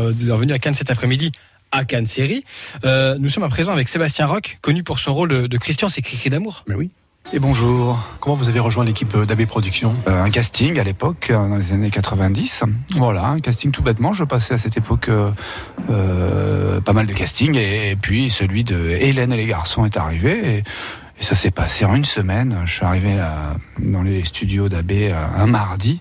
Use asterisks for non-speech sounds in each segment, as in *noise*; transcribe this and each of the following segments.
de leur venue à Cannes cet après-midi à Cannes Série. Euh, nous sommes à présent avec Sébastien Roch, connu pour son rôle de, de Christian, c'est Cri d'amour. Mais oui. Et bonjour. Comment vous avez rejoint l'équipe d'AB Productions? Euh, Un casting à l'époque, euh, dans les années 90. Voilà, un casting tout bêtement. Je passais à cette époque euh, euh pas mal de castings. Et, et, puis celui de Hélène et les garçons est arrivé. Et, et ça s'est passé en une semaine. Je suis arrivé dans les studios d'AB un mardi.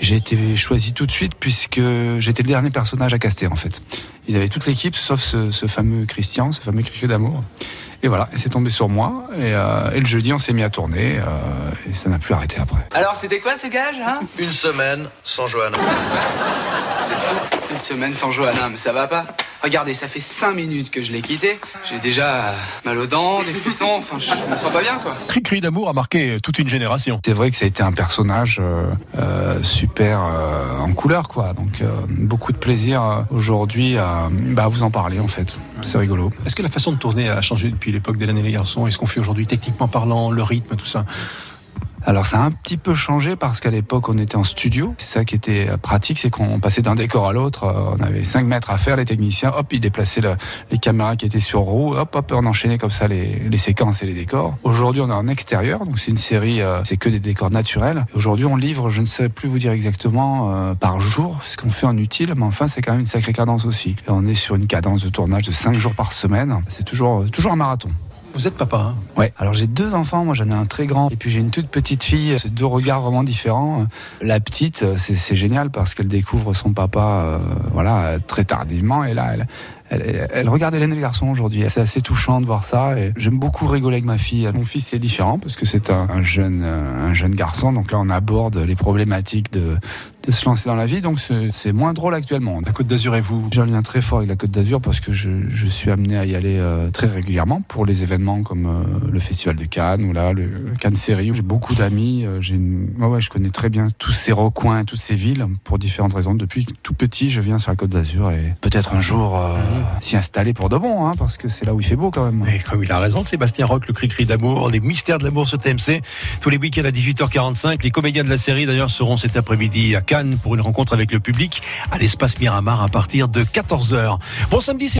J'ai été choisi tout de suite puisque j'étais le dernier personnage à caster en fait. Ils avaient toute l'équipe sauf ce, ce, fameux Christian, ce fameux cri d'amour. Et voilà, c'est tombé sur moi. Et, euh, et, le jeudi, on s'est mis à tourner. Euh, et ça n'a plus arrêté après. Alors, c'était quoi ce gage hein? Une semaine sans Johanna. *laughs* Une semaine sans Johanna, mais ça va pas Regardez, ça fait 5 minutes que je l'ai quitté. J'ai déjà mal aux dents, des frissons, enfin, je me sens pas bien, quoi. Cri-cri d'amour a marqué toute une génération. C'est vrai que ça a été un personnage euh, euh, super euh, en couleur, quoi. Donc, beaucoup de plaisir aujourd'hui à bah, vous en parler, en fait. C'est rigolo. Est-ce que la façon de tourner a changé depuis l'époque d'Hélène et les garçons? Et ce qu'on fait aujourd'hui, techniquement parlant, le rythme, tout ça? Alors ça a un petit peu changé parce qu'à l'époque on était en studio. C'est ça qui était pratique, c'est qu'on passait d'un décor à l'autre. On avait 5 mètres à faire, les techniciens, hop, ils déplaçaient le, les caméras qui étaient sur roue, hop, hop, on enchaînait comme ça les, séquences et les décors. Aujourd'hui on est en extérieur, donc c'est une série, euh, c'est que des décors naturels. Aujourd'hui on livre, je ne sais plus vous dire exactement, euh, par jour ce qu'on fait en utile, mais enfin c'est quand même une sacrée cadence aussi. Et on est sur une cadence de tournage de 5 jours par semaine. C'est toujours, toujours un marathon. Vous êtes papa, hein? Ouais. Alors j'ai deux enfants, moi j'en ai un très grand et puis j'ai une toute petite fille. C'est deux regards vraiment différents. La petite, c'est génial parce qu'elle découvre son papa, euh, voilà, très tardivement et là, elle, elle, elle, regarde Hélène et le garçon aujourd'hui. C'est assez touchant de voir ça. Et j'aime beaucoup rigoler avec ma fille. Mon fils, c'est différent parce que c'est un, un, jeune, un jeune garçon. Donc là, on aborde les problématiques de, de se lancer dans la vie. Donc c'est moins drôle actuellement. La Côte d'Azur et vous? J'ai un lien très fort avec la Côte d'Azur parce que je, je, suis amené à y aller euh, très régulièrement pour les événements comme euh, le Festival de Cannes ou là le, le Cannes Série. J'ai beaucoup d'amis. Euh, j'ai une... ouais, ouais, je connais très bien tous ces recoins, toutes ces villes pour différentes raisons. Depuis tout petit, je viens sur la Côte d'Azur et peut-être un jour mmh. S'y installer pour de bon, hein, parce que c'est là où il fait beau quand même. Et comme il a raison, Sébastien Roch, le cri-cri d'amour, les mystères de l'amour sur TMC, tous les week-ends à 18h45. Les comédiens de la série d'ailleurs seront cet après-midi à Cannes pour une rencontre avec le public à l'espace Miramar à partir de 14h. Bon samedi,